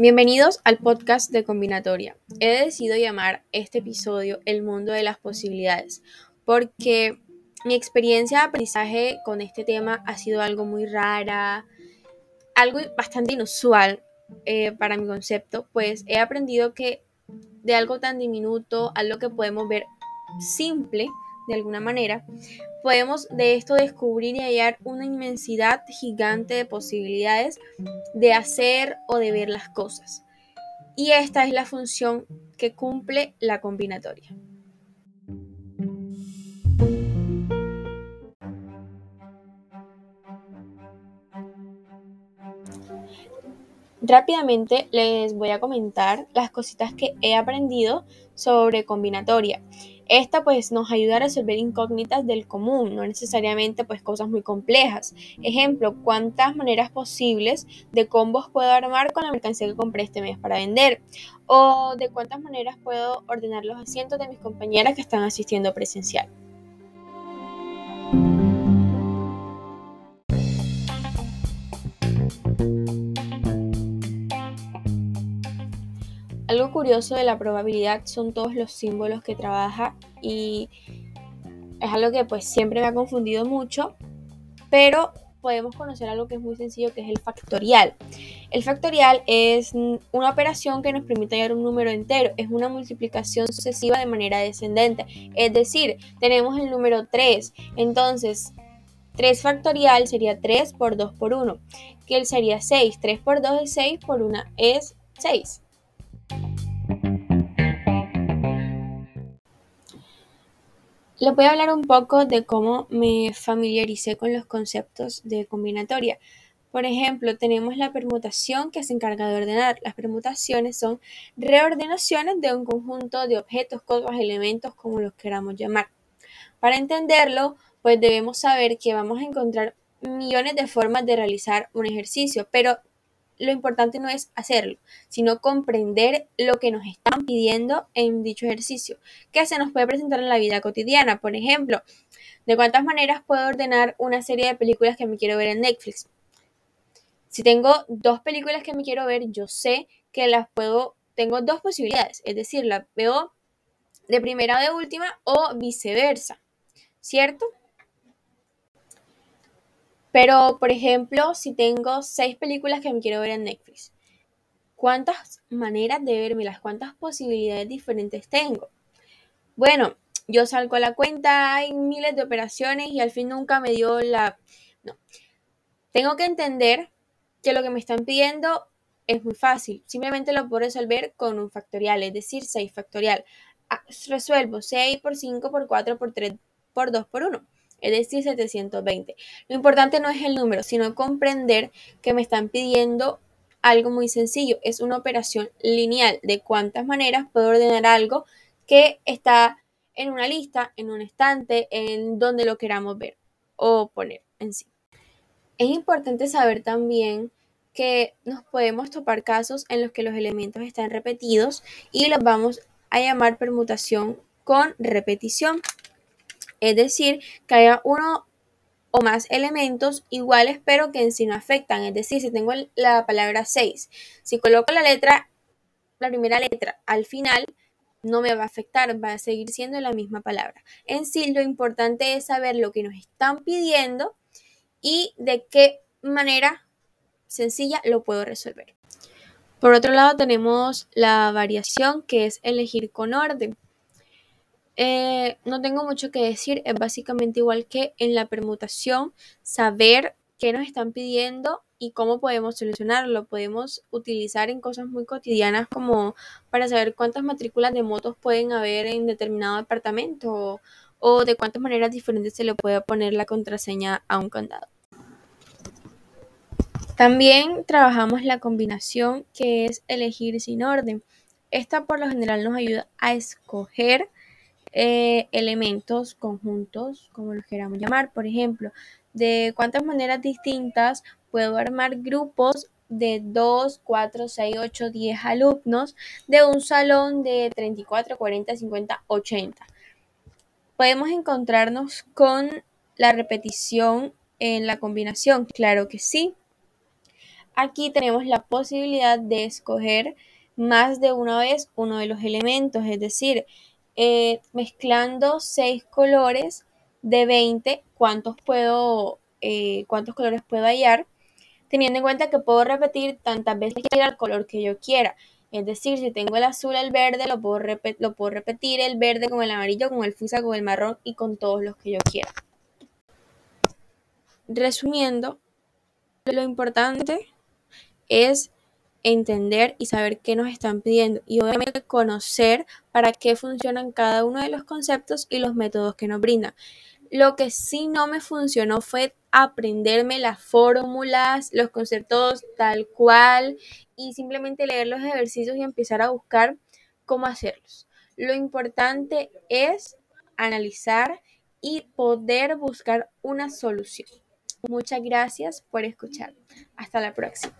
Bienvenidos al podcast de Combinatoria. He decidido llamar este episodio El mundo de las posibilidades porque mi experiencia de aprendizaje con este tema ha sido algo muy rara, algo bastante inusual eh, para mi concepto, pues he aprendido que de algo tan diminuto, algo que podemos ver simple de alguna manera, podemos de esto descubrir y hallar una inmensidad gigante de posibilidades de hacer o de ver las cosas. Y esta es la función que cumple la combinatoria. Rápidamente les voy a comentar las cositas que he aprendido sobre combinatoria. Esta pues nos ayuda a resolver incógnitas del común, no necesariamente pues cosas muy complejas. Ejemplo, cuántas maneras posibles de combos puedo armar con la mercancía que compré este mes para vender. O de cuántas maneras puedo ordenar los asientos de mis compañeras que están asistiendo presencial. Algo curioso de la probabilidad son todos los símbolos que trabaja y es algo que pues siempre me ha confundido mucho, pero podemos conocer algo que es muy sencillo que es el factorial. El factorial es una operación que nos permite hallar un número entero, es una multiplicación sucesiva de manera descendente, es decir, tenemos el número 3, entonces 3 factorial sería 3 por 2 por 1, que sería 6, 3 por 2 es 6, por 1 es 6. Les voy a hablar un poco de cómo me familiaricé con los conceptos de combinatoria. Por ejemplo, tenemos la permutación que se encarga de ordenar. Las permutaciones son reordenaciones de un conjunto de objetos, cosas, elementos, como los queramos llamar. Para entenderlo, pues debemos saber que vamos a encontrar millones de formas de realizar un ejercicio, pero lo importante no es hacerlo, sino comprender lo que nos están pidiendo en dicho ejercicio, que se nos puede presentar en la vida cotidiana. Por ejemplo, de cuántas maneras puedo ordenar una serie de películas que me quiero ver en Netflix. Si tengo dos películas que me quiero ver, yo sé que las puedo, tengo dos posibilidades, es decir, las veo de primera o de última o viceversa, ¿cierto? Pero, por ejemplo, si tengo seis películas que me quiero ver en Netflix, ¿cuántas maneras de vermelas? ¿Cuántas posibilidades diferentes tengo? Bueno, yo salgo a la cuenta, hay miles de operaciones y al fin nunca me dio la... No. Tengo que entender que lo que me están pidiendo es muy fácil. Simplemente lo puedo resolver con un factorial, es decir, 6 factorial. Ah, resuelvo 6 por 5 por 4 por 3 por 2 por 1 es decir, 720. Lo importante no es el número, sino comprender que me están pidiendo algo muy sencillo. Es una operación lineal de cuántas maneras puedo ordenar algo que está en una lista, en un estante, en donde lo queramos ver o poner en sí. Es importante saber también que nos podemos topar casos en los que los elementos están repetidos y los vamos a llamar permutación con repetición es decir, que haya uno o más elementos iguales pero que en sí no afectan. Es decir, si tengo la palabra 6, si coloco la letra, la primera letra al final, no me va a afectar, va a seguir siendo la misma palabra. En sí, lo importante es saber lo que nos están pidiendo y de qué manera sencilla lo puedo resolver. Por otro lado, tenemos la variación que es elegir con orden. Eh, no tengo mucho que decir, es básicamente igual que en la permutación, saber qué nos están pidiendo y cómo podemos solucionarlo. Podemos utilizar en cosas muy cotidianas como para saber cuántas matrículas de motos pueden haber en determinado departamento o, o de cuántas maneras diferentes se le puede poner la contraseña a un candado. También trabajamos la combinación que es elegir sin orden. Esta por lo general nos ayuda a escoger eh, elementos, conjuntos, como los queramos llamar. Por ejemplo, de cuántas maneras distintas puedo armar grupos de 2, 4, 6, 8, 10 alumnos de un salón de 34, 40, 50, 80. Podemos encontrarnos con la repetición en la combinación, claro que sí. Aquí tenemos la posibilidad de escoger más de una vez uno de los elementos, es decir, eh, mezclando seis colores de 20, ¿cuántos, puedo, eh, cuántos colores puedo hallar? Teniendo en cuenta que puedo repetir tantas veces que el color que yo quiera. Es decir, si tengo el azul, el verde, lo puedo, lo puedo repetir el verde con el amarillo, con el fusa, con el marrón y con todos los que yo quiera. Resumiendo, lo importante es entender y saber qué nos están pidiendo y obviamente conocer para qué funcionan cada uno de los conceptos y los métodos que nos brindan. Lo que sí no me funcionó fue aprenderme las fórmulas, los conceptos tal cual y simplemente leer los ejercicios y empezar a buscar cómo hacerlos. Lo importante es analizar y poder buscar una solución. Muchas gracias por escuchar. Hasta la próxima.